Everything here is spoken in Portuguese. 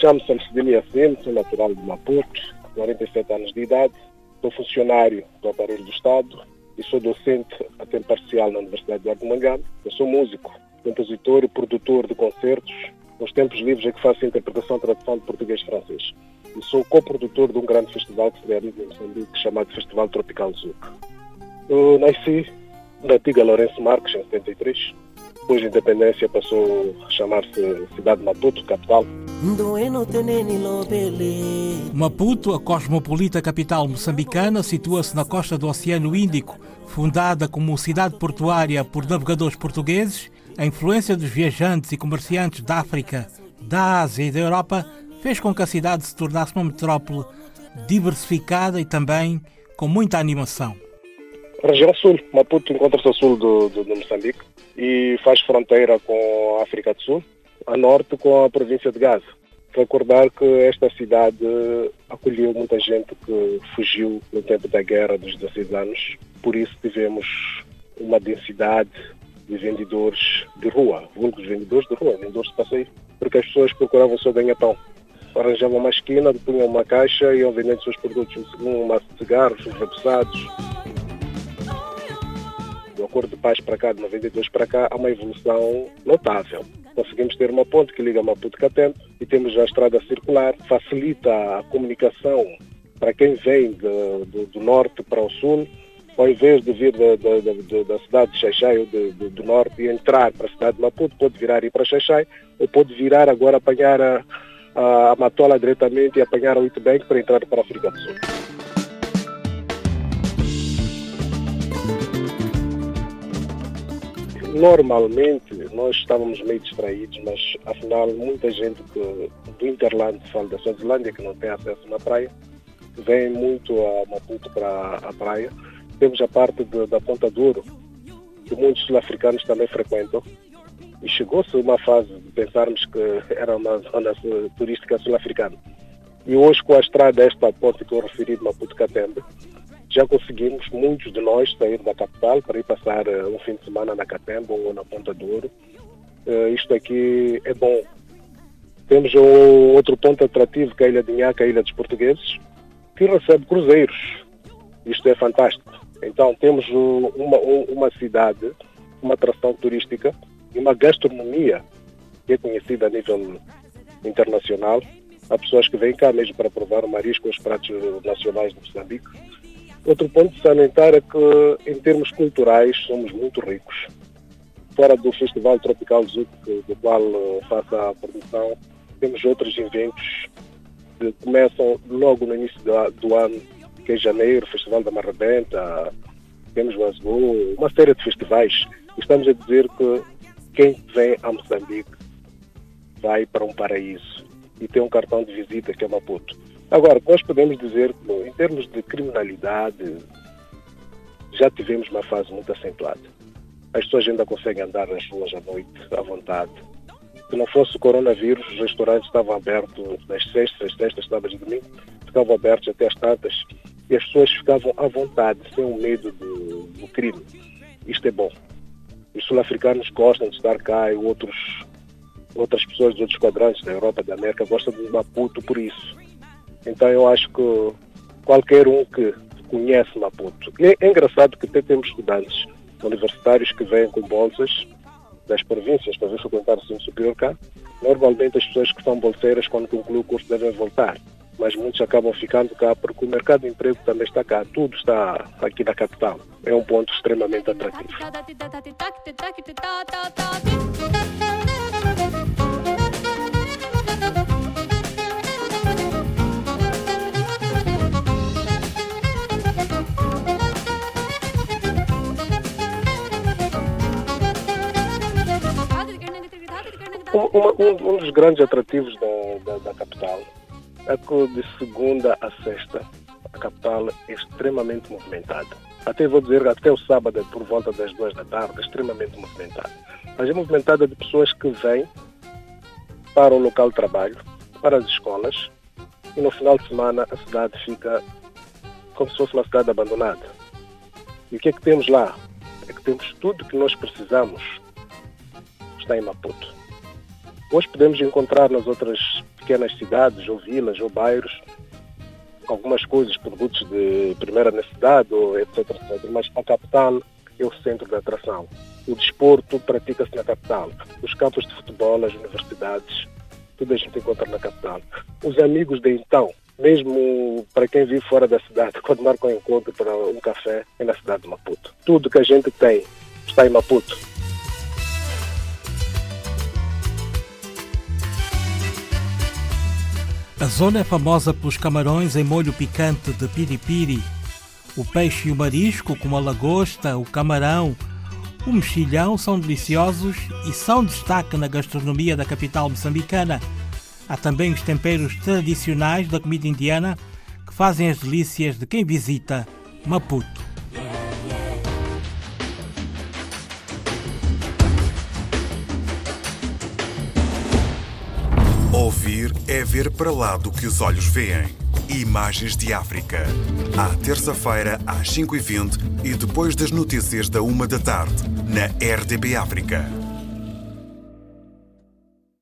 Chamo-se Alcidini Assim, sou natural de Maputo, 47 anos de idade, sou funcionário do aparelho do Estado e sou docente a tempo parcial na Universidade de Argumangaba. Eu sou músico, compositor e produtor de concertos. Nos tempos livres é que faço interpretação e tradução de português e. E sou coprodutor de um grande festival que se realiza em Moçambique chamado Festival Tropical Zuc. Eu nasci na antiga Lourenço Marques, em 73. Depois da independência passou a chamar-se Cidade de Maputo, capital. Maputo, a cosmopolita capital moçambicana, situa-se na costa do Oceano Índico. Fundada como cidade portuária por navegadores portugueses, a influência dos viajantes e comerciantes da África, da Ásia e da Europa fez com que a cidade se tornasse uma metrópole diversificada e também com muita animação. Região sul, Maputo encontra-se a sul do, do, Moçambique e faz fronteira com a África do Sul a norte com a província de Gaza. Recordar que esta cidade acolheu muita gente que fugiu no tempo da guerra dos 16 anos, por isso tivemos uma densidade de vendedores de rua, vulgos vendedores de rua, vendedores de passeio, porque as pessoas procuravam o seu ganha-pão. Arranjavam uma esquina, punham uma caixa e iam vendendo seus produtos, um de cigarros, os repousados. Do acordo de paz para cá, de 92 para cá, há uma evolução notável conseguimos ter uma ponte que liga Maputo Catempo e temos a estrada circular, facilita a comunicação para quem vem de, de, do norte para o sul, ao invés de vir da, da, da cidade de Xaixai ou do norte e entrar para a cidade de Maputo, pode virar e ir para Xaixai ou pode virar agora apanhar a, a, a Matola diretamente e apanhar a Uitbank para entrar para a África do Sul. Normalmente nós estávamos meio distraídos, mas afinal muita gente que, do Interland, fala da Suazilândia, que não tem acesso na praia, vem muito a Maputo para a praia. Temos a parte de, da Ponta Douro, que muitos sul-africanos também frequentam. E chegou-se uma fase de pensarmos que era uma zona turística sul-africana. E hoje, com a estrada esta ponte que eu referi de Maputo-Catembe, já conseguimos, muitos de nós, sair da capital para ir passar uh, um fim de semana na Catembo ou na Ponta do Ouro. Uh, isto aqui é bom. Temos um outro ponto atrativo, que é a Ilha de Inhaca, a Ilha dos Portugueses, que recebe cruzeiros. Isto é fantástico. Então, temos uma, uma cidade, uma atração turística e uma gastronomia que é conhecida a nível internacional. Há pessoas que vêm cá mesmo para provar o marisco, os pratos nacionais de Moçambique. Outro ponto salientar é que, em termos culturais, somos muito ricos. Fora do Festival Tropical Zuc, do qual uh, faço a produção, temos outros eventos que começam logo no início do, ano, que é janeiro, Festival da Marrebenta, temos Azul, uma série de festivais. Estamos a dizer que quem vem a Moçambique vai para um paraíso e tem um cartão de visita que é Maputo. Agora, nós podemos dizer que, em termos de criminalidade, já tivemos uma fase muito acentuada. As pessoas ainda conseguem andar nas ruas à noite, à vontade. Se não fosse o coronavírus, os restaurantes estavam abertos das sextas, sextas, sábados e domingos, ficavam abertos até as tantas e as pessoas ficavam à vontade, sem o medo do, do crime. Isto é bom. Os sul-africanos gostam de estar cá e outros, outras pessoas de outros quadrantes da Europa, da América, gostam de Maputo por isso então eu acho que qualquer um que conhece Maputo. E é, engraçado que até temos estudantes universitários que vêm com bolsas das províncias para vir frequentar o ensino superior cá. Normalmente as pessoas que são bolseiras, quando concluem o curso, devem voltar. Mas muitos acabam ficando cá porque o mercado de emprego também está cá. Tudo está aqui na capital. É um ponto extremamente atrativo. Um, um, um, dos grandes atrativos da, da, da, capital é que de segunda a sexta a capital é extremamente movimentada. Até vou dizer até o sábado, por volta das duas da tarde, é extremamente movimentada. Mas é movimentada de pessoas que vêm para o local de trabalho, para as escolas, e no final de semana a cidade fica como se fosse uma cidade abandonada. E o que é que temos lá? É que temos tudo que nós precisamos está em Maputo. Hoje podemos encontrar nas outras pequenas cidades ou vilas ou bairros, algumas coisas, produtos de primeira necessidade, etc, etc. Mas a capital é o centro da atração. O desporto pratica-se na capital. Os campos de futebol, as universidades, tudo a gente encontra na capital. Os amigos de então, mesmo para quem vive fora da cidade, quando marca um encontro para um café, é na cidade de Maputo. Tudo que a gente tem está em Maputo. A zona é famosa pelos camarões em molho picante de piripiri, o peixe e o marisco, como a lagosta, o camarão, o mexilhão, são deliciosos e são destaque na gastronomia da capital moçambicana. Há também os temperos tradicionais da comida indiana que fazem as delícias de quem visita Maputo. Ver para lá do que os olhos veem. Imagens de África. À terça-feira, às 5h20 e depois das notícias da 1 da tarde, na RDB África.